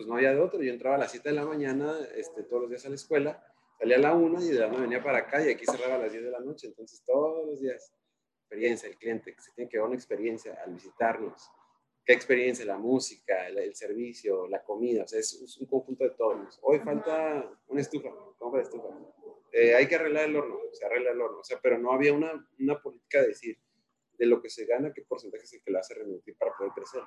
pues no había de otro. Yo entraba a las 7 de la mañana este, todos los días a la escuela, salía a la 1 y de la 1 venía para acá y aquí cerraba a las 10 de la noche. Entonces todos los días, experiencia, el cliente, se tiene que dar una experiencia al visitarnos. ¿Qué experiencia? La música, el, el servicio, la comida, o sea, es, es un conjunto de todos. Hoy falta una estufa, compra estufa. Eh, hay que arreglar el horno, se arregla el horno, o sea, pero no había una, una política de decir de lo que se gana, qué porcentaje es el que lo hace remitir para poder crecer.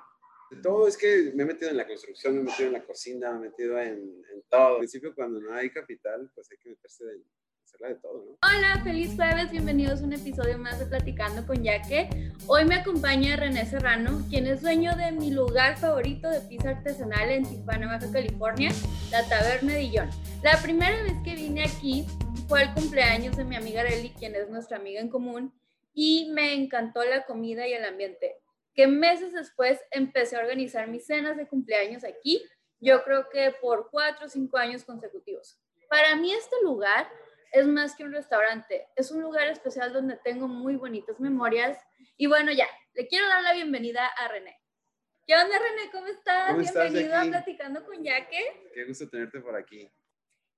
Todo es que me he metido en la construcción, me he metido en la cocina, me he metido en, en todo. Al principio, cuando no hay capital, pues hay que meterse en hacerla de todo, ¿no? Hola, feliz jueves, bienvenidos a un episodio más de Platicando con Yaque. Hoy me acompaña René Serrano, quien es dueño de mi lugar favorito de pizza artesanal en Tijuana, Baja California, la Taberna Dillon. La primera vez que vine aquí fue el cumpleaños de mi amiga Areli, quien es nuestra amiga en común, y me encantó la comida y el ambiente. Que meses después empecé a organizar mis cenas de cumpleaños aquí, yo creo que por cuatro o cinco años consecutivos. Para mí este lugar es más que un restaurante, es un lugar especial donde tengo muy bonitas memorias. Y bueno, ya, le quiero dar la bienvenida a René. ¿Qué onda, René? ¿Cómo estás? ¿Cómo estás, Bienvenido a Jackie? Platicando con Yaque. Qué gusto tenerte por aquí.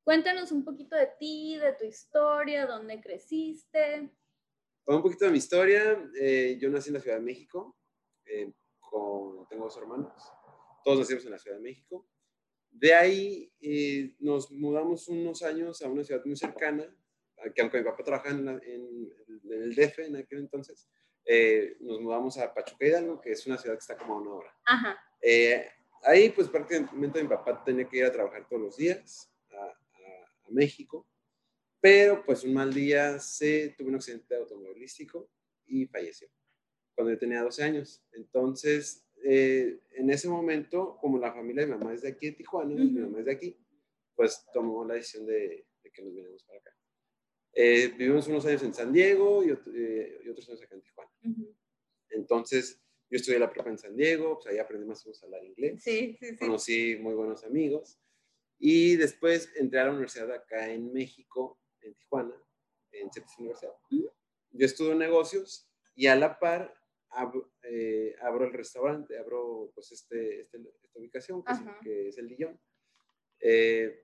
Cuéntanos un poquito de ti, de tu historia, dónde creciste. Un poquito de mi historia. eh, yo nací en la Ciudad de México, eh, con, tengo dos hermanos. Todos nacimos en la Ciudad de México. De ahí eh, nos mudamos unos años a una ciudad muy cercana, que aunque mi papá trabajaba en, la- en- en el DF en aquel entonces, eh, nos mudamos a Pachuca Hidalgo, que es una ciudad que está como a una hora. Ajá. Eh, ahí pues prácticamente mi papá tenía que ir a trabajar todos los días a, a- a México, pero pues un mal día se tuvo un accidente automovilístico y falleció cuando yo tenía 12 años. Entonces, eh, en ese momento, como la familia de mi mamá es de aquí de Tijuana, y mi mamá es de aquí, pues tomó la decisión de, de que nos vinimos para acá. Eh, vivimos unos años en San Diego y, eh, y otros años acá en Tijuana. Ujú. Entonces, yo estudié la prepa en San Diego, pues ahí aprendí más o menos a hablar inglés Sí, sí, sí. conocí muy buenos amigos. Y después entré a la universidad acá en México, en Tijuana, en CETES Universidad. Ujú. Yo estudio negocios y a la par abro, eh, abro el restaurante, abro pues este, este- esta ubicación que es, Ajá. que es el Dillon. Eh,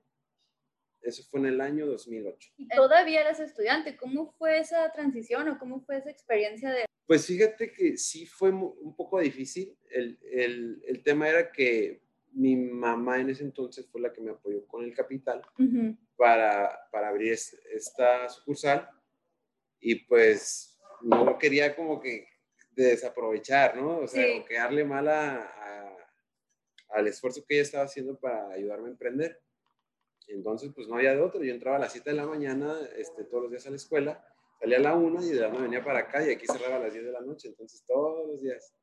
eso fue en el año 2008. Y todavía eras estudiante. ¿Cómo fue esa transición o cómo fue esa experiencia de... Pues fíjate que sí fue un poco difícil. El, el- el tema era que mi mamá en ese entonces fue la que me apoyó con el capital para, para abrir es- esta sucursal y pues no quería como que desaprovechar, ¿no? O sea, Sí. o quedarle mal a- a- al esfuerzo que ella estaba haciendo para ayudarme a emprender. Entonces, pues no había de otro. Yo entraba a las 7 de la mañana este, todos los días a la escuela, salía a la 1 y de la 1 venía para acá y aquí cerraba a las 10 de la noche. Entonces, todos los días.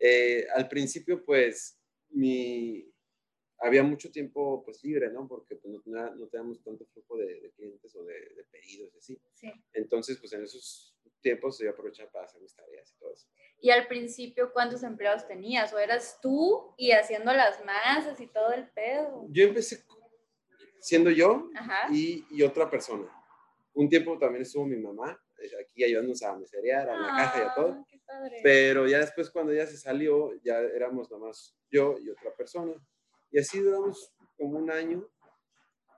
Eh, al principio, pues, mi, había mucho tiempo pues libre, ¿no? Porque pues, no, no teníamos tanto flujo de, de clientes o de, de pedidos y así. Sí. Entonces, pues en esos tiempos yo aprovechaba para hacer mis tareas y todo eso. Y al principio, ¿cuántos empleados tenías? ¿O eras tú y haciendo las masas y todo el pedo? Yo empecé siendo yo y, y otra persona. Un tiempo también estuvo mi mamá eh, aquí ayudándonos a meserear, a la caja y a todo. Ah, padre. Pero ya después cuando ella se salió, ya éramos nomás yo y otra persona. Y así duramos como un año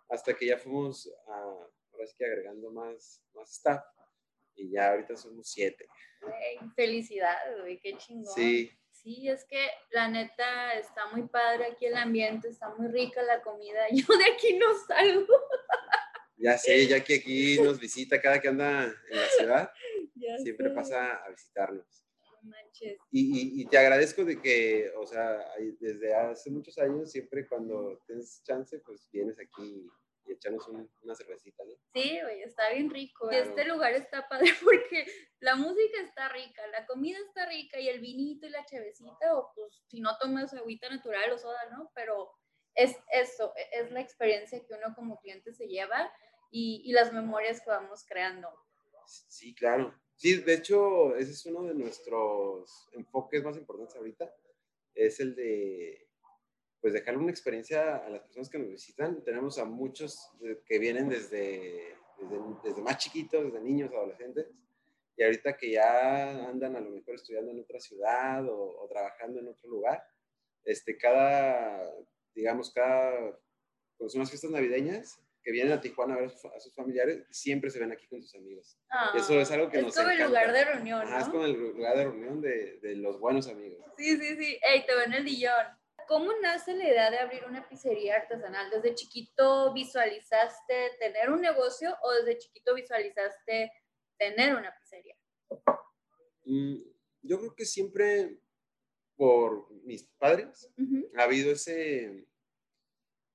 hasta que ya fuimos a, ahora sí que agregando más, más staff. Y ya ahorita somos siete. Güey, felicidades, güey, qué chingón. Sí, Sí, es que la neta está muy padre aquí el ambiente, está muy rica la comida. Yo de aquí no salgo. ya sé, ya que aquí nos visita cada que anda en la ciudad, Ya siempre sé, pasa a visitarnos. Manches. Y, y- y te agradezco de que, o sea, desde hace muchos años, siempre cuando tienes chance, pues vienes aquí y echarnos un- una cervecita, ¿no? Sí, güey, está bien rico. Claro. Este lugar está padre porque la música está rica, la comida está rica y el vinito y la chevecita, o pues si no tomas agüita natural o soda, ¿no? Pero es eso, e- es la experiencia que uno como cliente se lleva y, y las memorias que vamos creando. Sí, claro. Sí, de hecho, ese es uno de nuestros enfoques más importantes ahorita. Es el de, pues, dejar una experiencia a las personas que nos visitan. Tenemos a muchos que vienen desde, desde, desde más chiquitos, desde niños, adolescentes, y ahorita que ya andan a lo mejor estudiando en otra ciudad o, o trabajando en otro lugar, este, cada, digamos, cada, son las fiestas navideñas, que vienen a Tijuana a ver a sus familiares, siempre se ven aquí con sus amigos. Eso es algo que nos encanta. Es como el lugar de reunión, ¿no? es como el lugar de reunión de, de, los buenos amigos. Sí, sí, sí. Ey, te ven el Dillon. ¿Cómo nace la idea de abrir una pizzería artesanal? ¿Desde chiquito visualizaste tener un negocio o desde chiquito visualizaste tener una pizzería? Mm, yo creo que siempre por mis padres ha habido ese,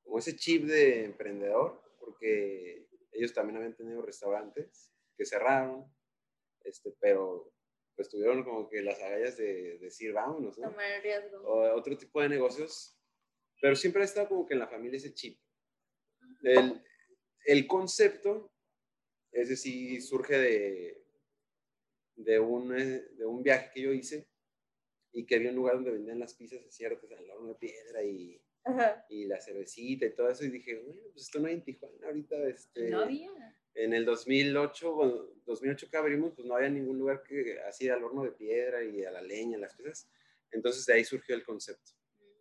como ese chip de emprendedor, porque ellos también habían tenido restaurantes que cerraron, este, pero pues tuvieron como que las agallas de, decir vámonos, ¿no? Tomar riesgo. O otro tipo de negocios, pero siempre ha estado como que en la familia ese chip. El, el concepto, ese sí surge de, de, un, eh, de un viaje que yo hice y que había un lugar donde vendían las pizzas en el horno de piedra y, y la cervecita y todo eso. Y dije, bueno, pues esto no hay en Tijuana ahorita. Este, no había. En el 2008, bueno, 2008 que abrimos, pues no había ningún lugar que hacía al horno de piedra y a la leña, las piezas. Entonces de ahí surgió el concepto.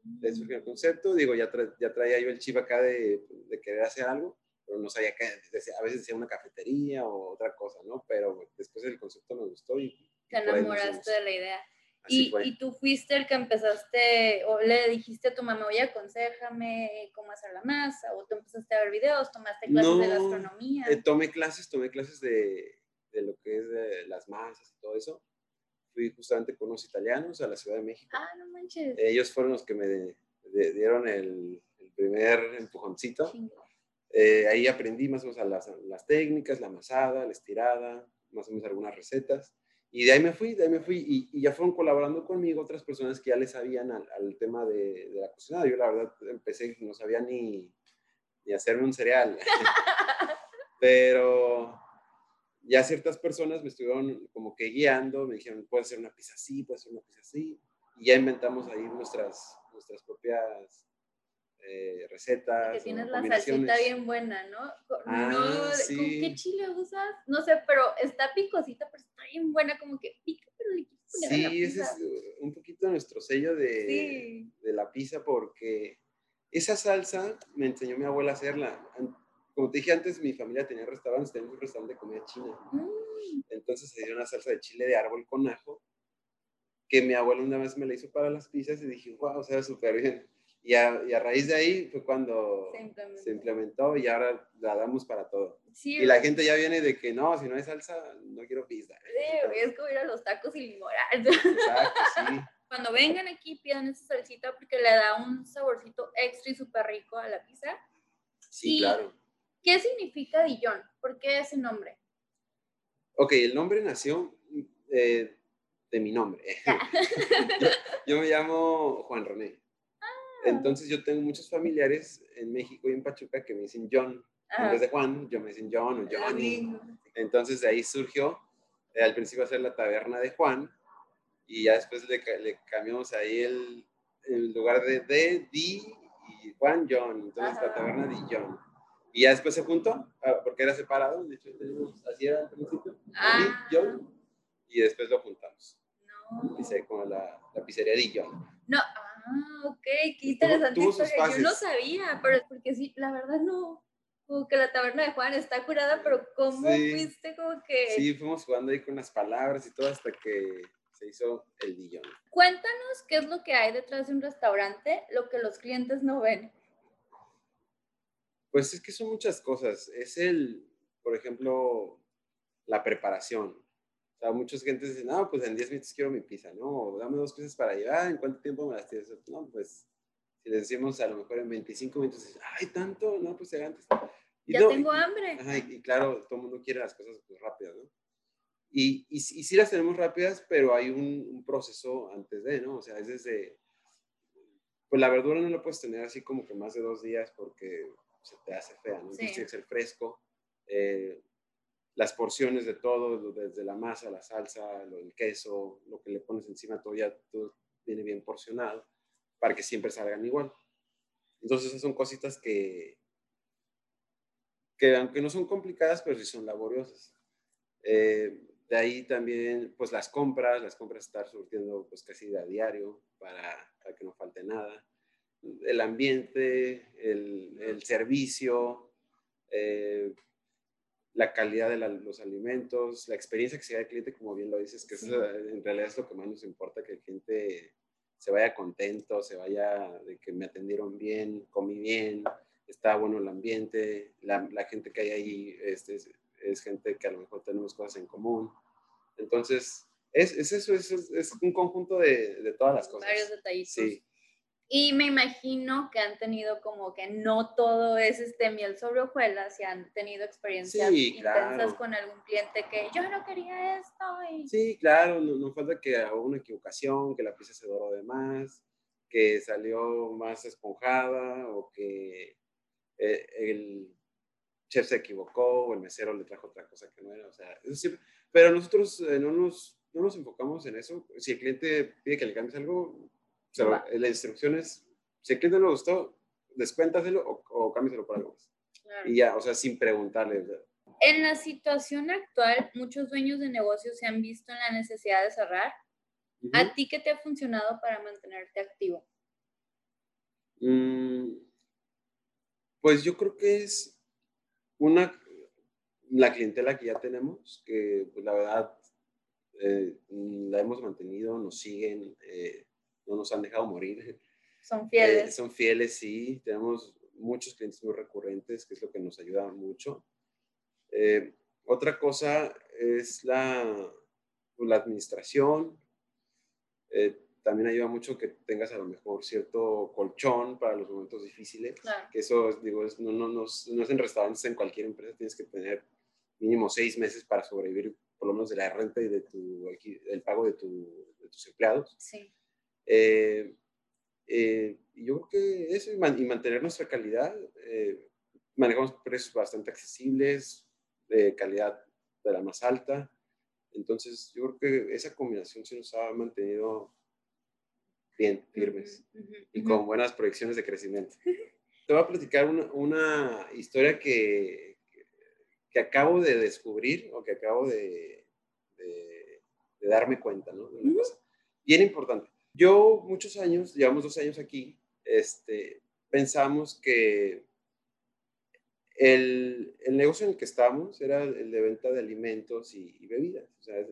De ahí surgió el concepto. Digo, ya, ya traía yo el chip acá de, de querer hacer algo pero no sabía qué, a veces decía una cafetería o otra cosa, ¿no? Pero después el concepto me gustó y... Te enamoraste de la idea. Y, y, tú fuiste el que empezaste, o le dijiste a tu mamá, oye, aconsejame cómo hacer la masa, o tú empezaste a ver videos, tomaste clases de gastronomía. Eh, tomé clases, tomé clases de, de lo que es de las masas y todo eso. Fui justamente con unos italianos a la Ciudad de México. Ah, no manches. Ellos fueron los que me dieron el, el, primer empujoncito. Eh, ahí aprendí más o menos las, las técnicas, la amasada, la estirada, más o menos algunas recetas. Y de ahí me fui, de ahí me fui y, ya fueron colaborando conmigo otras personas que ya le sabían al, al tema de, de, la cocina. Yo la verdad empecé, no sabía ni, ni hacerme un cereal. Pero ya ciertas personas me estuvieron como que guiando, me dijeron, puedes hacer una pizza así, puedes hacer una pizza así. Y ya inventamos ahí nuestras, nuestras propias eh, recetas. Que tienes la salsita bien buena, ¿no? Ah, no sí. ¿Con qué chile usas? No sé, pero está picosita, pero está bien buena, como que pica, pero le quieres Sí, ese es uh, un poquito nuestro sello de, de la pizza, porque esa salsa me enseñó mi abuela a hacerla. Como te dije antes, mi familia tenía restaurantes, teníamos un restaurante de comida china. Mm. Entonces se dio una salsa de chile de árbol con ajo, que mi abuela una vez me la hizo para las pizzas y dije, wow, o sea, súper bien. Y a, y a, raíz de ahí fue cuando se implementó. y ahora la damos para todo. y la gente ya viene de que no, si no hay salsa, no quiero pizza. Sí, es como ir a los tacos y limonar. Exacto, sí. Cuando vengan aquí, pidan esa salsita porque le da un saborcito extra y súper rico a la pizza. Sí, claro. ¿Qué significa Dillon? ¿Por qué ese nombre? Ok, el nombre nació eh, de mi nombre. yo, yo, me llamo Juan René. Entonces yo tengo muchos familiares en México y en Pachuca que me dicen John. En vez de Juan, yo me dicen John o Johnny. Entonces de ahí surgió, eh, al principio hacer la taberna de Juan y ya después le, le cambiamos ahí el, el, lugar de D, D y Juan John. Entonces la taberna de John. Y ya después se juntó, ah, porque era separado, de hecho así era al principio, ah. John, y después lo juntamos. No. Dice como la, la pizzería de John. No, Ah, ok, qué interesante historia. Yo no sabía, pero es porque sí, la verdad no. Como que la taberna de Juan está curada, pero ¿cómo fuiste como que...? Sí, fuimos jugando ahí con las palabras y todo hasta que se hizo el billón. Cuéntanos qué es lo que hay detrás de un restaurante, lo que los clientes no ven. Pues es que son muchas cosas. Es el, por ejemplo, la preparación. O sea, muchas gentes dicen, no, pues en 10 minutos quiero mi pizza, ¿no? dame dos piezas para llevar, ¿en cuánto tiempo me las tienes? No, pues si le decimos a lo mejor en 25 minutos, ay, tanto, no, pues se antes. ya tengo hambre. Ajá, y, claro, todo el mundo quiere las cosas pues, rápidas, ¿no? Y, y, sí las tenemos rápidas, pero hay un, un, proceso antes de, ¿no? O sea, es desde, pues la verdura no la puedes tener así como que más de dos días porque se te hace fea, ¿no? Sí. Tiene que ser fresco. Eh, las porciones de todo, desde la masa, la salsa, el queso, lo que le pones encima, todo ya todo viene bien porcionado para que siempre salgan igual. Entonces esas son cositas que, que aunque no son complicadas, pero sí son laboriosas. Eh, de ahí también, pues las compras, las compras estar surtiendo pues casi a diario para, para que no falte nada. el ambiente, el, el servicio, eh, la calidad de los alimentos, la experiencia que se da el cliente, como bien lo dices, que en realidad es lo que más nos importa, que el cliente se vaya contento, se vaya de que me atendieron bien, comí bien, está bueno el ambiente, la, la gente que hay ahí este, es, es, gente que a lo mejor tenemos cosas en común. Entonces, es, es eso, es, es, un conjunto de, de, todas las cosas. Varios detallitos. Sí. Y me imagino que han tenido como que no todo es este miel sobre hojuelas y han tenido experiencias intensas con algún cliente que yo no quería esto. Sí, claro, no, falta que hubo una equivocación, que la pieza se doró de más, que salió más esponjada o que eh, el chef se equivocó o el mesero le trajo otra cosa que no era. O sea, eso siempre, pero nosotros eh, no, nos, no nos enfocamos en eso. Si el cliente pide que le cambies algo, la instrucción es, si el cliente no le gustó, descuéntaselo o, o cámbiaselo por algo más. Y ya, o sea, sin preguntarle. En la situación actual, muchos dueños de negocios se han visto en la necesidad de cerrar. ¿A ti qué te ha funcionado para mantenerte activo? Mm, pues yo creo que es una, la clientela que ya tenemos, que pues, la verdad eh, la hemos mantenido, nos siguen, eh, no nos han dejado morir. Son eh, fieles. son fieles, sí. Tenemos muchos clientes muy recurrentes, que es lo que nos ayuda mucho. Eh, otra cosa es la, pues, la administración. Eh, también ayuda mucho que tengas a lo mejor cierto colchón para los momentos difíciles. Que eso, digo, no, no, no, no, es en restaurantes, en cualquier empresa tienes que tener mínimo seis meses para sobrevivir, por lo menos de la renta y de tu, el pago de, tu, de tus empleados. Sí. Eh, eh, yo creo que eso y, mantener nuestra calidad. Eh, manejamos precios bastante accesibles, de calidad de la más alta. Entonces, yo creo que esa combinación se nos ha mantenido bien, firmes y con buenas proyecciones de crecimiento. Te voy a platicar una, una historia que, que, acabo de descubrir o que acabo de, de, darme cuenta, ¿no? De una cosa bien importante. Yo muchos años, llevamos dos años aquí, este, pensamos que el, el, negocio en el que estábamos era el de venta de alimentos y, bebidas. O sea,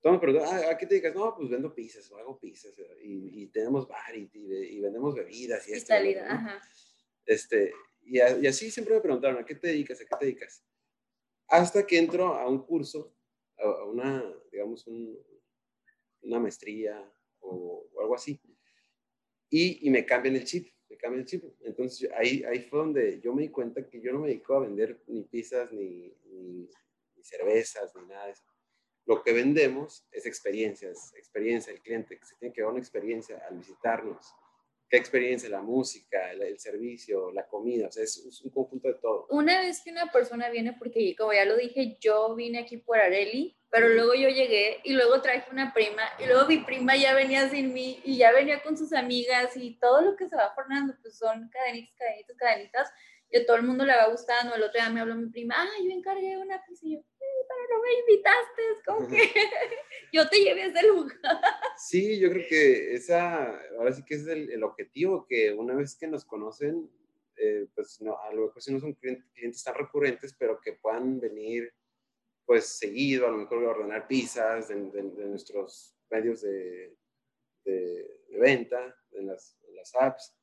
todo me ah, ¿a qué te dedicas? No, pues vendo pizzas o hago pizzas y, y tenemos bar y, y, vendemos bebidas y esto. Este, y, y, así siempre me preguntaron, ¿a qué te dedicas? ¿A qué te dedicas? Hasta que entro a un curso, a una, digamos, un, una maestría o, algo así. Y, y, me cambian el chip, me cambian el chip. Entonces ahí, ahí fue donde yo me di cuenta que yo no me dedico a vender ni pizzas, ni, ni, cervezas, ni nada de eso. Lo que vendemos es experiencias, experiencia del cliente, que se tiene que dar una experiencia al visitarnos, qué experiencia, la música, el, servicio, la comida, o sea, es, un conjunto de todo. Una vez que una persona viene, porque como ya lo dije, yo vine aquí por Areli, pero luego yo llegué y luego traje una prima y luego mi prima ya venía sin mí y ya venía con sus amigas y todo lo que se va formando, pues son cadenitas, cadenitas, cadenitas, y a todo el mundo le va gustando. El otro día me habló mi prima, ah, yo encargué una pizza y yo, pero no me invitaste, es como que yo te llevé a ese lugar. Sí, yo creo que esa, ahora sí que es el, el objetivo, que una vez que nos conocen, eh, pues no, a lo mejor si no son clientes, tan recurrentes, pero que puedan venir pues seguido, a lo mejor ordenar pizzas de, nuestros medios de, de, venta, en las, las apps,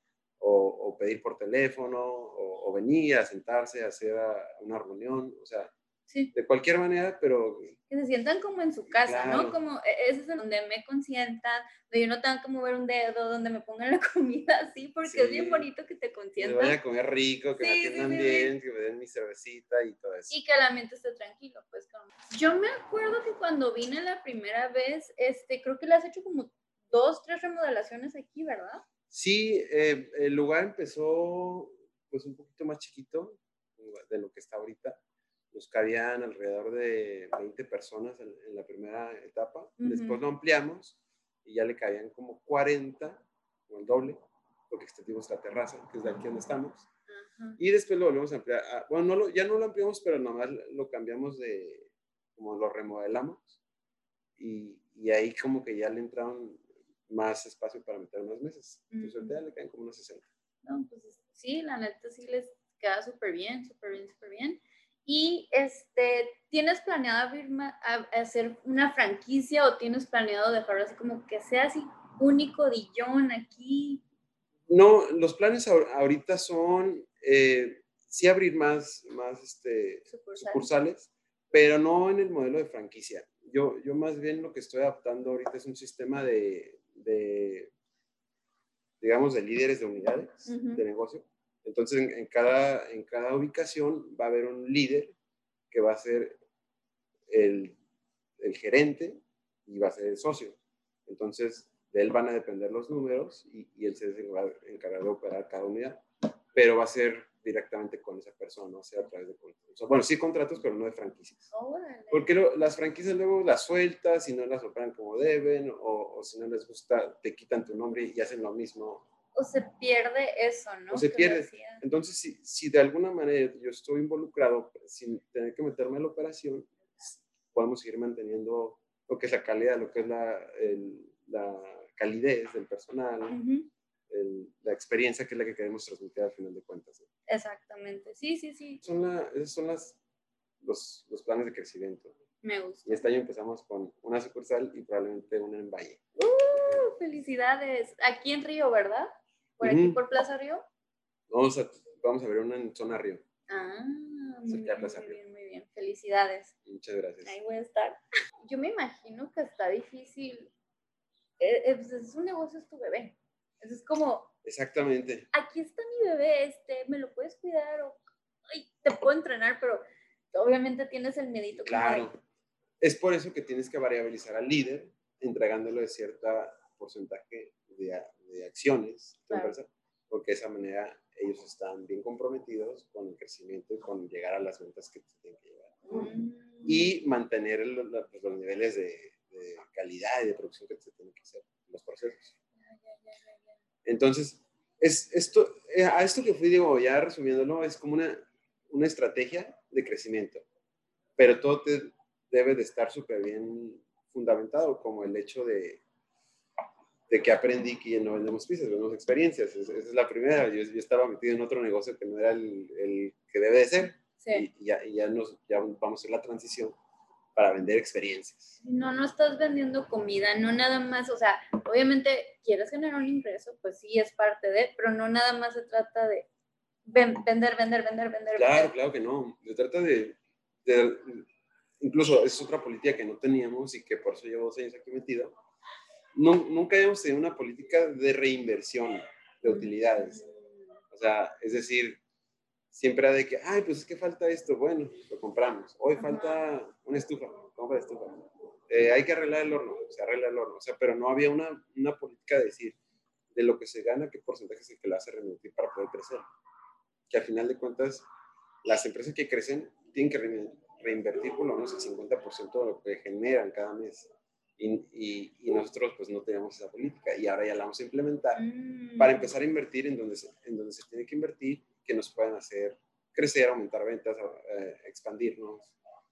o, o, pedir por teléfono, o, o, venir a sentarse a hacer una reunión, o sea, de cualquier manera, pero... Que se sientan como en su casa, ¿no? Como, ese es donde me consientan, donde yo no tengo que mover un dedo, donde me pongan la comida así, porque es bien bonito que te consientan. Que vayan a comer rico, que me atiendan bien, que me den mi cervecita y todo eso. Y que la mente esté tranquilo, pues. Como... Yo me acuerdo que cuando vine la primera vez, este, creo que le has hecho como dos, tres remodelaciones aquí, ¿verdad? Sí, eh, el lugar empezó pues un poquito más chiquito de lo que está ahorita nos cabían alrededor de 20 personas en, la primera etapa. Después lo ampliamos y ya le cabían como 40, o el doble, porque extendimos la terraza, que es de aquí donde estamos. Y después lo volvemos a ampliar. Ah, bueno, no lo, ya no lo ampliamos, pero nomás lo cambiamos de, como lo remodelamos. Y, y ahí como que ya le entraron más espacio para meter más mesas. Entonces, ahorita le caen como unos 60. No, pues sí, la neta sí les queda súper bien, súper bien, súper bien. Y este, ¿tienes planeado abrir hacer una franquicia o tienes planeado dejarlo así como que sea así único Dillon aquí? No, los planes ahorita son eh, sí abrir más, más este, sucursales. pero no en el modelo de franquicia. Yo, yo más bien lo que estoy adaptando ahorita es un sistema de, de digamos, de líderes de unidades de negocio. Entonces, en, cada, en cada ubicación va a haber un líder que va a ser el, el gerente y va a ser el socio. Entonces, de él van a depender los números y, y él se va a encargar de operar cada unidad, pero va a ser directamente con esa persona, o sea, a través de contratos. Bueno, sí contratos, pero no de franquicias. Porque las franquicias luego las sueltas y no las operan como deben, o, o, si no les gusta, te quitan tu nombre y hacen lo mismo o se pierde eso, ¿no? O se pierde. Entonces, si, si, de alguna manera yo estoy involucrado sin tener que meterme en la operación, podemos seguir manteniendo lo que es la calidad, lo que es la, la calidez del personal, la experiencia que es la que queremos transmitir al final de cuentas. Exactamente, sí, sí, sí. Son la, esos son las, los, los, planes de crecimiento. Me gusta. Y este año empezamos con una sucursal y probablemente una en Valle. ¡Uh! Felicidades. Aquí en Río, ¿verdad? por aquí, por Plaza Río? Vamos a, vamos a ver una en Zona Río. Ah, muy bien, muy bien, muy bien. Felicidades. Muchas gracias. Ahí voy a estar. Yo me imagino que está difícil. Eh, eh, pues, es, un negocio, es tu bebé. Es como... Exactamente. Aquí está mi bebé, este, ¿me lo puedes cuidar? O, ay, te puedo entrenar, pero obviamente tienes el medito. Claro. Es por eso que tienes que variabilizar al líder, entregándolo de cierta porcentaje de, de acciones porque de esa manera ellos están bien comprometidos con el crecimiento y con llegar a las ventas que tienen que llegar. Mm. Y mantener pues, los, niveles de, calidad y de producción que se tienen que hacer, los procesos. Entonces, es, esto, eh, a esto que fui, digo, ya resumiéndolo, es como una, una estrategia de crecimiento, pero todo te debe de estar súper bien fundamentado, como el hecho de, de que aprendí que no vendemos pizzas, vendemos experiencias. esa es la primera. Yo, yo, estaba metido en otro negocio que no era el, el que debe de ser. Sí. Y, ya, ya, nos, ya vamos a hacer la transición para vender experiencias. No, no estás vendiendo comida, no nada más, o sea, obviamente quieres generar un ingreso, pues sí es parte de, pero no nada más se trata de vender, vender, vender, vender. Claro, claro que no. Se trata de, de, incluso es otra política que no teníamos y que por eso llevo dos años aquí metido, nunca hemos tenido una política de reinversión de utilidades. O sea, es decir, siempre de que, ay, pues es que falta esto, bueno, lo compramos. Hoy falta una estufa, compra estufa. Eh, hay que arreglar el horno, se arregla el horno. O sea, pero no había una, una política de decir, de lo que se gana, qué porcentaje es el que lo hace reinvertir para poder crecer. Que al final de cuentas, las empresas que crecen tienen que reinvertir por lo menos el 50% de lo que generan cada mes. Y, y, nosotros pues no teníamos esa política y ahora ya la vamos a implementar mm. para empezar a invertir en donde, se, en donde se tiene que invertir, que nos puedan hacer crecer, aumentar ventas, eh, expandirnos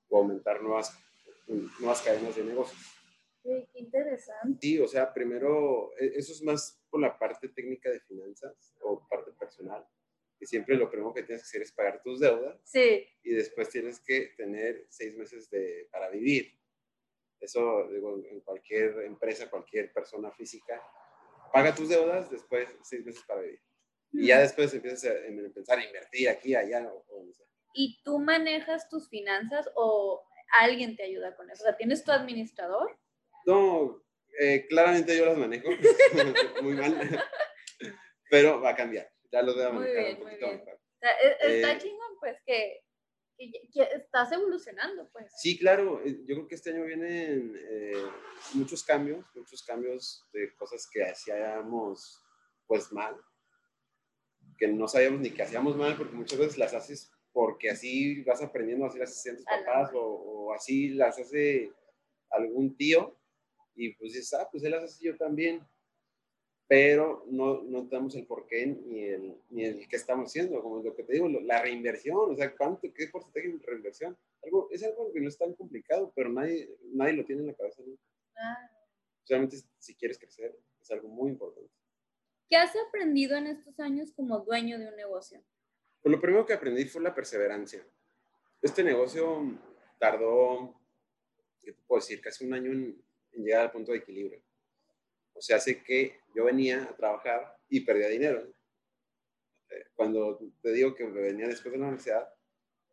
o aumentar nuevas, nuevas cadenas de negocios. qué interesante. Sí, o sea, primero, e, eso es más por la parte técnica de finanzas o parte personal, que siempre lo primero que tienes que hacer es pagar tus deudas. Sí. Y después tienes que tener seis meses de, para vivir eso, digo, en cualquier empresa, cualquier persona física, paga tus deudas, después seis meses para vivir. Y ya después empiezas a, pensar en invertir aquí, allá, o, ¿Y tú manejas tus finanzas o alguien te ayuda con eso? O sea, ¿tienes tu administrador? No, eh, claramente yo las manejo muy mal, pero va a cambiar. Ya lo voy a manejar un poquito mejor. E, está eh, chingón, pues, que que, estás evolucionando, pues. Sí, claro. Eh, yo creo que este año vienen eh, muchos cambios, muchos cambios de cosas que hacíamos, pues, mal, que no sabíamos ni que hacíamos mal, porque muchas veces las haces porque así vas aprendiendo, así las hacen tus papás, o, o, así las hace algún tío, y pues dices, ah, pues él las hace yo también pero no, no tenemos el porqué ni el, ni el qué estamos haciendo, como lo que te digo, la reinversión, o sea, ¿cuánto, qué porcentaje de reinversión? Algo, es algo que no es tan complicado, pero nadie, nadie lo tiene en la cabeza nunca. Solamente si quieres crecer, es algo muy importante. ¿Qué has aprendido en estos años como dueño de un negocio? Pues lo primero que aprendí fue la perseverancia. Este negocio tardó, ¿qué te puedo decir? Casi un año en, en llegar al punto de equilibrio. O sea, hace que yo venía a trabajar y perdía dinero. Eh, cuando te digo que venía después de la universidad,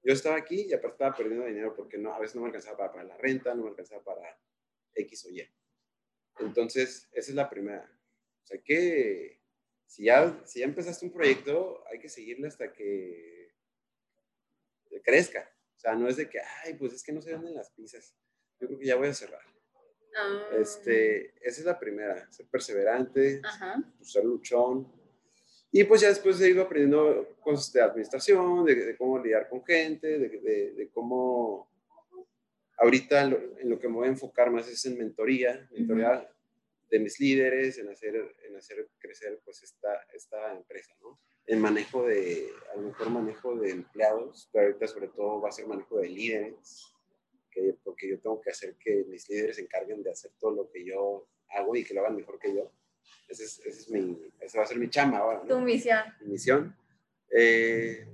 yo estaba aquí y aparte estaba perdiendo dinero porque no, a veces no me alcanzaba para, para la renta, no me alcanzaba para X o Y. Entonces, esa es la primera. O sea, que si ya, si ya empezaste un proyecto, hay que seguirle hasta que crezca. O sea, no es de que, ay, pues es que no se venden las pizzas. Yo creo que ya voy a cerrar. Ah, Este, esa es la primera, ser perseverante, pues, ser luchón. Y pues ya después he ido aprendiendo cosas de administración, de, de cómo lidiar con gente, de, de- de cómo ahorita lo- en lo que me voy a enfocar más es en mentoría, mentoría de mis líderes, en hacer, en hacer crecer pues esta, esta empresa, ¿no? En manejo de, a lo mejor manejo de empleados, pero ahorita sobre todo va a ser manejo de líderes, que, porque yo tengo que hacer que mis líderes se encarguen de hacer todo lo que yo hago y que lo hagan mejor que yo. Ese es, ese es mi, esa va a ser mi chamba ahora, ¿no? Tu misión. mi misión. Eh,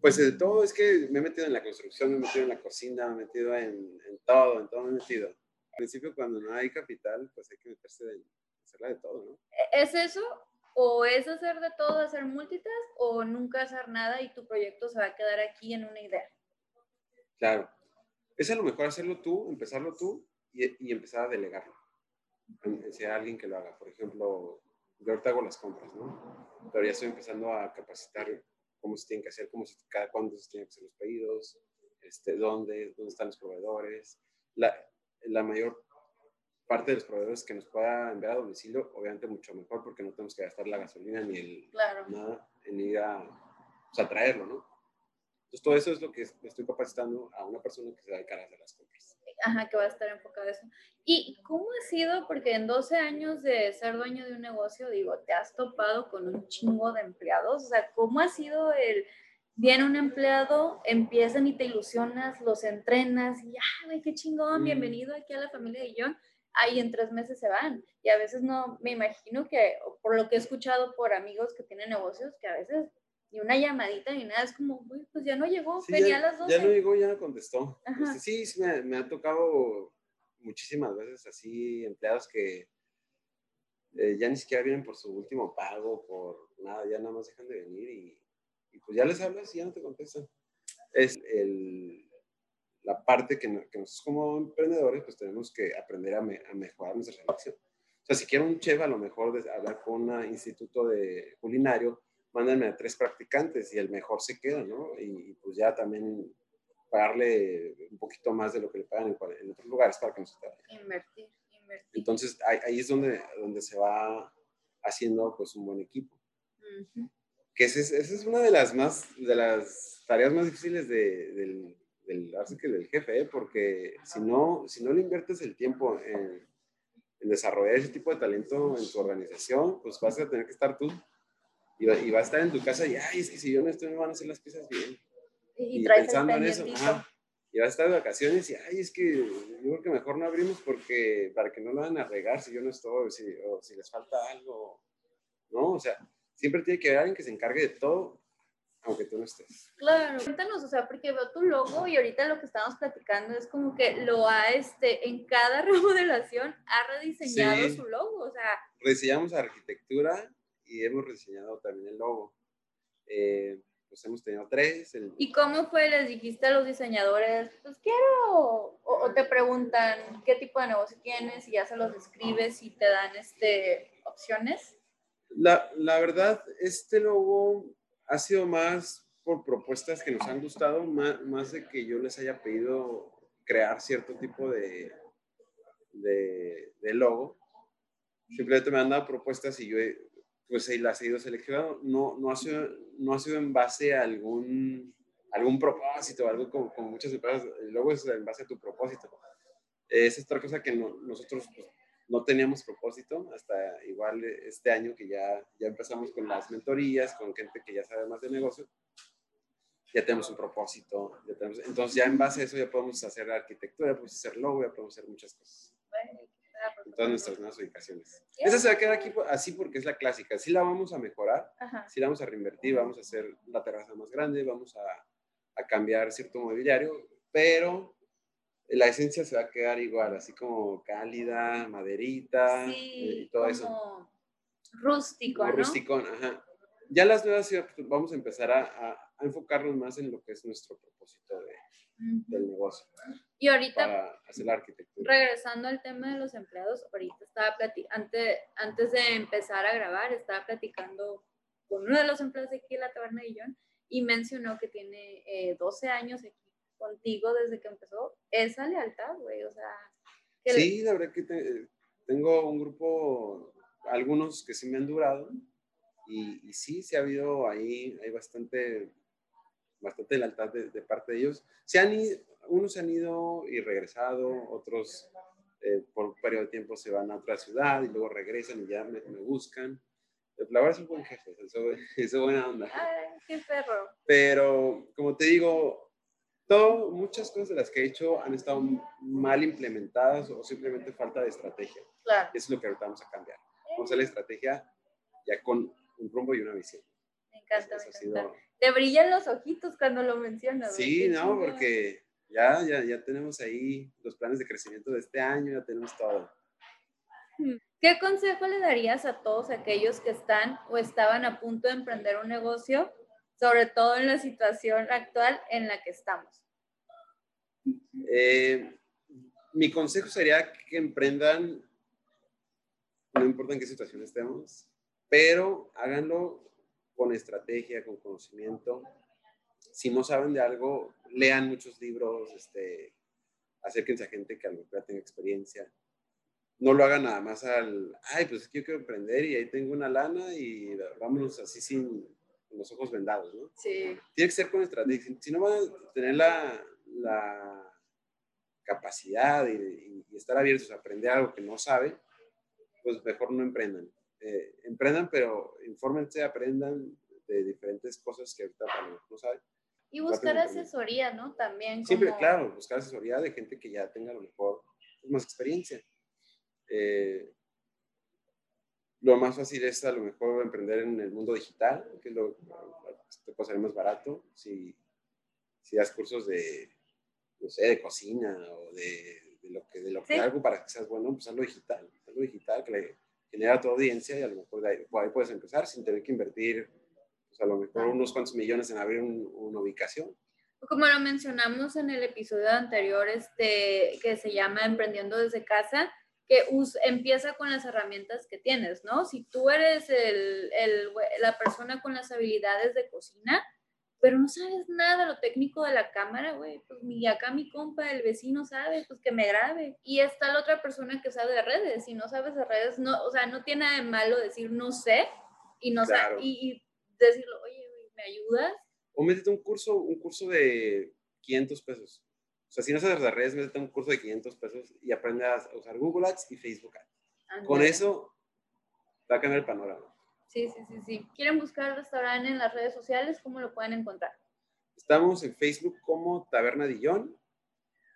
pues de todo es que me he metido en la construcción, me he metido en la cocina, me he metido en, en todo, en todo me he metido. Al principio cuando no hay capital, pues hay que meterse en hacerla de todo, ¿no? ¿Es eso? ¿O es hacer de todo, hacer multitask? ¿O nunca hacer nada y tu proyecto se va a quedar aquí en una idea? Claro. Es a lo mejor hacerlo tú, empezarlo tú y, y empezar a delegarlo. En- en ser alguien que lo haga. Por ejemplo, yo ahorita hago las compras, ¿no? Pero ya estoy empezando a capacitar cómo se tienen que hacer, cómo se, cada cuándo se tienen que hacer los pedidos, este, dónde, dónde están los proveedores. La, la mayor parte de los proveedores que nos pueda enviar a domicilio, obviamente mucho mejor porque no tenemos que gastar la gasolina ni el, Claro. nada en ir a, pues, a traerlo, ¿no? Entonces, todo eso es lo que es- estoy capacitando a una persona que se va a a hacer las compras. Ajá, que va a estar enfocado a eso. ¿Y cómo ha sido? Porque en 12 años de ser dueño de un negocio, digo, te has topado con un chingo de empleados. O sea, ¿cómo ha sido el... Viene un empleado, empiezan y te ilusionas, los entrenas y, ah, güey, qué chingón, Mm. bienvenido aquí a la familia de John. Ahí en tres meses se van. Y a veces no, me imagino que, por lo que he escuchado por amigos que tienen negocios, que a veces ni una llamadita ni nada, es como, güey, pues ya no llegó, Sí, venía ya, a las 12. ya no llegó, ya no contestó. Este, sí, sí me, me ha tocado muchísimas veces así empleados que eh, ya ni siquiera vienen por su último pago, por nada, ya nada más dejan de venir y, y pues ya les hablas y ya no te contestan. Es el, la parte que, no- que nosotros como emprendedores pues tenemos que aprender a, me- a mejorar nuestra relación. O sea, si quiero un chef, a lo mejor de- hablar con un instituto de culinario, mándenme a tres practicantes y el mejor se queda, ¿no? Y, y, pues ya también pagarle un poquito más de lo que le pagan en, en otros lugares para que no se vaya. Invertir, invertir. Entonces ahí, ahí es donde, donde se va haciendo pues un buen equipo. Ujú. Que esa es, esa es una de las más, de las tareas más difíciles de- del, del, que del jefe, ¿eh? porque si no, si no le inviertes el tiempo en, en desarrollar ese tipo de talento en tu organización, pues vas a tener que estar tú y, va- y vas a estar en tu casa y, ay, es que si yo no estoy, no van a hacer las piezas bien. Y, Y, pensando en eso, ajá, y vas a estar de vacaciones y, ay, es que yo creo que mejor no abrimos porque para que no lo van a regar si yo no estoy, si, o si les falta algo, ¿no? O sea, siempre tiene que haber alguien que se encargue de todo, aunque tú no estés. Claro, cuéntanos, o sea, porque veo tu logo y ahorita lo que estamos platicando es como que lo ha, este, en cada remodelación ha rediseñado Sí. su logo, o sea, Rediseñamos arquitectura y hemos rediseñado también el logo. Eh, pues hemos tenido tres. El, ¿y cómo fue? ¿Les dijiste a los diseñadores, pues quiero, o, o te preguntan qué tipo de negocio tienes y ya se los describes y te dan, este, opciones? La, la verdad, este logo ha sido más por propuestas que nos han gustado, más, más de que yo les haya pedido crear cierto tipo de, de, de logo. Simplemente me han dado propuestas y yo pues las he ido seleccionando. No, no, ha sido, no ha sido en base a algún, algún propósito, algo como, como muchas empresas. El logo es en base a tu propósito. Es otra cosa que no- nosotros pues, no teníamos propósito hasta igual este año que ya, ya empezamos con las mentorías, con gente que ya sabe más de negocio. Ya tenemos un propósito. ya tenemos- entonces ya en base a eso ya podemos hacer arquitectura, podemos hacer logo, ya podemos hacer muchas cosas. En todas nuestras nuevas ubicaciones. Esa se va a quedar aquí así porque es la clásica. Sí la vamos a mejorar, sí la vamos a reinvertir, vamos a hacer la terraza más grande, vamos a, a cambiar cierto mobiliario, pero la esencia se va a quedar igual, así como cálida, maderita sí, eh, y todo como eso. Rústico, como ¿no? Rústico, ajá. Ya las nuevas pues, vamos a empezar a, a, enfocarnos más en lo que es nuestro propósito de, del negocio. Y ahorita, para hacer la arquitectura. regresando al tema de los empleados, ahorita estaba platicando, antes, antes de empezar a grabar, estaba platicando con uno de los empleados de aquí de la Taberna de John y mencionó que tiene eh, 12 años aquí contigo desde que empezó, esa lealtad, güey, o sea... sí, la verdad que tengo un grupo, algunos que sí me han durado, y, y, sí, sí ha habido ahí, hay bastante, bastante lealtad de, parte de ellos. Se han ido, unos se han ido y regresado, otros eh, por un periodo de tiempo se van a otra ciudad y luego regresan y ya me, buscan. La verdad es un buen jefe, eso, es buena onda. Ay, qué perro. Pero, como te digo, todo, muchas cosas de las que he hecho han estado mal implementadas o simplemente falta de estrategia. Claro. Eso es lo que ahorita vamos a cambiar. Vamos a hacer la estrategia ya con un rumbo y una visión. Me encanta, me encanta. Te brillan los ojitos cuando lo mencionas. Sí, no, porque ya, ya, ya tenemos ahí los planes de crecimiento de este año, ya tenemos todo. Hmm. ¿Qué consejo le darías a todos aquellos que están o estaban a punto de emprender un negocio sobre todo en la situación actual en la que estamos? Eh, mi consejo sería que emprendan, no importa en qué situación estemos, pero háganlo con estrategia, con conocimiento. Si no saben de algo, lean muchos libros, este, acérquense a gente que a lo mejor tenga experiencia. No lo hagan nada más al, ay, pues es que yo quiero emprender y ahí tengo una lana y vámonos así sin, los ojos vendados, ¿no? Sí. Tiene que ser con estrategia. Si no van a tener la, la capacidad y, estar abiertos a aprender algo que no sabe, pues mejor no emprendan. Eh, emprendan, pero infórmense, aprendan de diferentes cosas que ahorita no saben. Y buscar asesoría, ¿no? También. Siempre, claro, buscar asesoría de gente que ya tenga a lo mejor pues, más experiencia. Eh, lo más fácil es a lo mejor emprender en el mundo digital, que es lo que puede salir más barato. Si, si das cursos de, no sé, de cocina o de, de lo que, de lo que algo para que seas bueno, pues hazlo digital. Hazlo digital que le genera a tu audiencia y a lo mejor de ahí, puedes empezar sin tener que invertir pues a lo mejor unos cuantos millones en abrir una ubicación. Como lo mencionamos en el episodio anterior, este, que se llama Emprendiendo desde casa, que empieza con las herramientas que tienes, ¿no? Si tú eres el, el, la persona con las habilidades de cocina, pero no sabes nada lo técnico de la cámara, güey, pues ni acá mi compa, el vecino sabe, pues que me grabe. Y está la otra persona que sabe de redes, si no sabes de redes, no, o sea, no tiene nada de malo decir no sé y no y, y, decirlo, oye, ¿me ayudas? O métete un curso, un curso de 500 pesos o sea, si no sabes las redes, métete un curso de 500 pesos y aprende a usar Google Ads y Facebook Ads. Con eso va a cambiar el panorama. Sí, sí, sí, sí. ¿Quieren buscar el restaurante en las redes sociales? ¿Cómo lo pueden encontrar? Estamos en Facebook como Taberna Dillon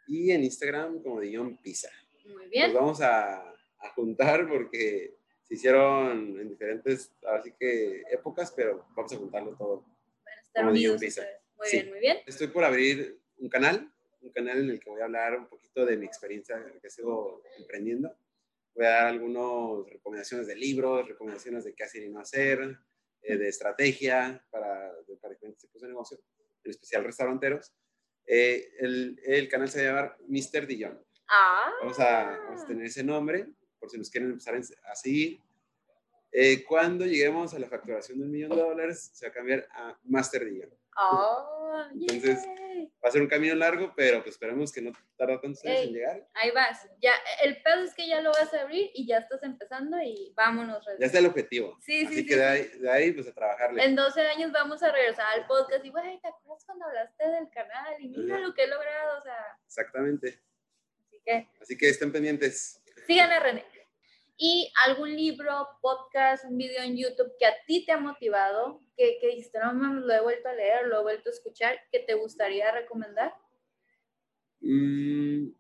y en Instagram como Dillon Pizza. Muy bien. Nos vamos a, a juntar porque se hicieron en diferentes, así que épocas, pero vamos a juntarlo todo. Bueno, estar unidos. Pizza. Muy bien, muy bien. Estoy por abrir un canal un canal en el que voy a hablar un poquito de mi experiencia que sigo emprendiendo. Voy a dar algunas recomendaciones de libros, recomendaciones de qué hacer y no hacer, eh, de estrategia para, para diferentes tipos de negocio, en especial restauranteros. Eh, el, el, canal se va a llamar Mr. Dillon. Ah. Vamos, a, vamos, a, tener ese nombre, por si nos quieren empezar a seguir. Eh, cuando lleguemos a la facturación de un millón de dólares, se va a cambiar a Master Dillon. Oh, Entonces, va a ser un camino largo, pero pues esperemos que no tarde tanto en llegar. Ahí vas. Ya, el pedo es que ya lo vas a abrir y ya estás empezando y vámonos. Ya está el objetivo. Sí, Así sí, que de, ahí, de, ahí, pues a trabajarle. En 12 años vamos a regresar al podcast y, güey, ¿te acuerdas cuando hablaste del canal? Y mira lo que he logrado, o sea. Exactamente. Así que. Así que estén pendientes. Sigan a René y algún libro, podcast, un video en YouTube que a ti te ha motivado, que, que dijiste, no lo he vuelto a leer, lo he vuelto a escuchar, que te gustaría recomendar? Mm,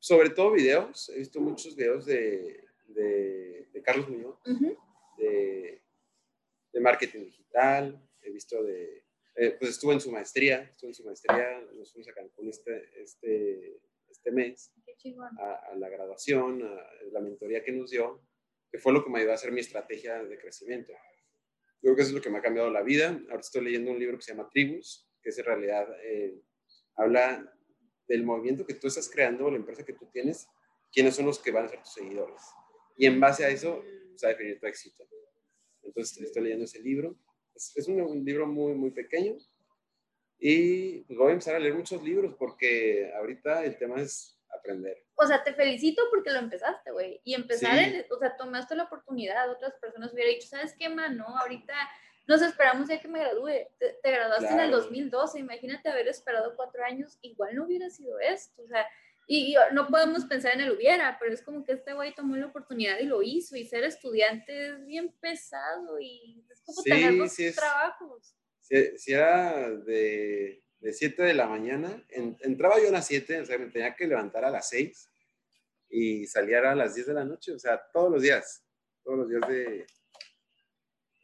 sobre todo videos. He visto muchos videos de, de, Carlos Muñoz, de, de, marketing digital. He visto de, eh, pues estuvo en su maestría, estuvo en su maestría, nos fuimos a Cancún este, este, este mes, a, a, la graduación, a la mentoría que nos dio, que fue lo que me ayudó a hacer mi estrategia de crecimiento. Creo que eso es lo que me ha cambiado la vida. Ahora estoy leyendo un libro que se llama Tribus, que es en realidad eh, habla del movimiento que tú estás creando, la empresa que tú tienes, quiénes son los que van a ser tus seguidores. Y en base a eso, vas a definir tu éxito. Entonces, estoy leyendo ese libro. Es, un, libro muy, muy pequeño. Y pues, voy a empezar a leer muchos libros porque ahorita el tema es aprender. O sea, te felicito porque lo empezaste, güey. Y empezar, o sea, tomaste la oportunidad. Otras personas hubieran dicho, ¿sabes qué, man? No, ahorita nos esperamos ya que me gradúe. Te, graduaste en el 2012, imagínate haber esperado cuatro años, igual no hubiera sido esto. O sea, y, no podemos pensar en el hubiera, pero es como que este güey tomó la oportunidad y lo hizo. Y ser estudiante es bien pesado y es como tener dos trabajos. Si, era de, de 7 de la mañana, entraba yo a las 7, o sea, me tenía que levantar a las 6 y salía a las 10 de la noche, o sea, todos los días, todos los días de,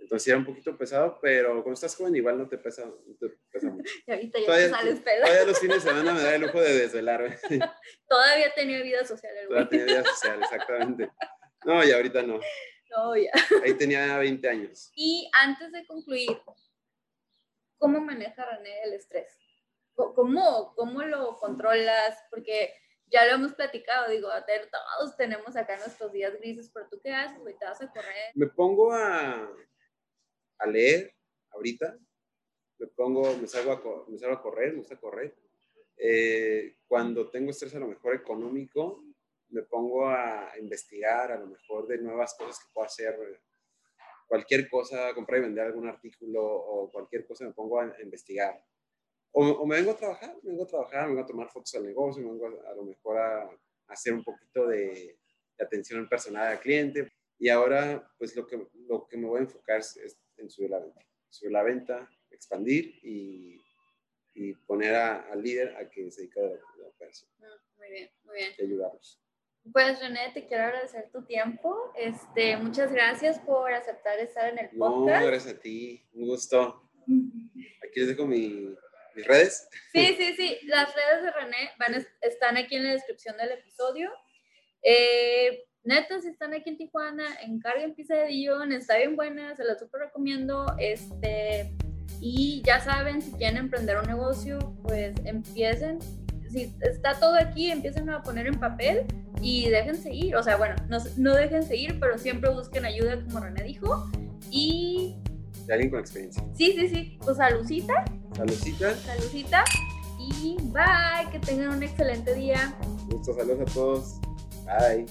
entonces era un poquito pesado, pero cuando estás joven igual no te pesa, no te pesa mucho. Y ahorita ya todavía, te sales pedo. Todavía los fines de semana me da el lujo de desvelarme. todavía tenía vida social. El todavía tenía vida social, exactamente. No, y ahorita no. No, ya. Ahí tenía 20 años. Y antes de concluir, ¿cómo maneja René el estrés? ¿Cómo, cómo lo controlas? Porque ya lo hemos platicado, digo, todos tenemos acá nuestros días grises, pero tú qué haces, güey, te vas a correr. Me pongo a, a leer ahorita, me pongo, me salgo a, me salgo a correr, me gusta correr. Eh, cuando tengo estrés a lo mejor económico, me pongo a investigar a lo mejor de nuevas cosas que puedo hacer, cualquier cosa, comprar y vender algún artículo o cualquier cosa, me pongo a, investigar. O, me vengo a trabajar, me vengo a trabajar, me vengo a tomar fotos al negocio, me vengo a, lo mejor a, hacer un poquito de, de atención personal al cliente. Y ahora, pues lo que, lo que me voy a enfocar es, en subir la venta. Subir la venta, expandir y, y poner al líder a que se dedique a la, operación. Ah, muy bien, muy bien. Y ayudarlos. Pues René, te quiero agradecer tu tiempo. Este, muchas gracias por aceptar estar en el podcast. No, gracias a ti, un gusto. Aquí les dejo mi, mis redes. Sí, sí, sí. Las redes de René van, están aquí en la descripción del episodio. Eh, neta, si están aquí en Tijuana, encarguen pizza de Dijon, está bien buena, se la súper recomiendo. Este, y ya saben, si quieren emprender un negocio, pues empiecen. Si está todo aquí, empiecen a poner en papel y déjense ir. O sea, bueno, no, no déjense ir, pero siempre busquen ayuda, como René dijo. Y. De alguien con experiencia. Sí, sí, sí. Pues saludcita. Saludcita. Saludcita. Y bye. Que tengan un excelente día. Muchos saludos a todos. Bye.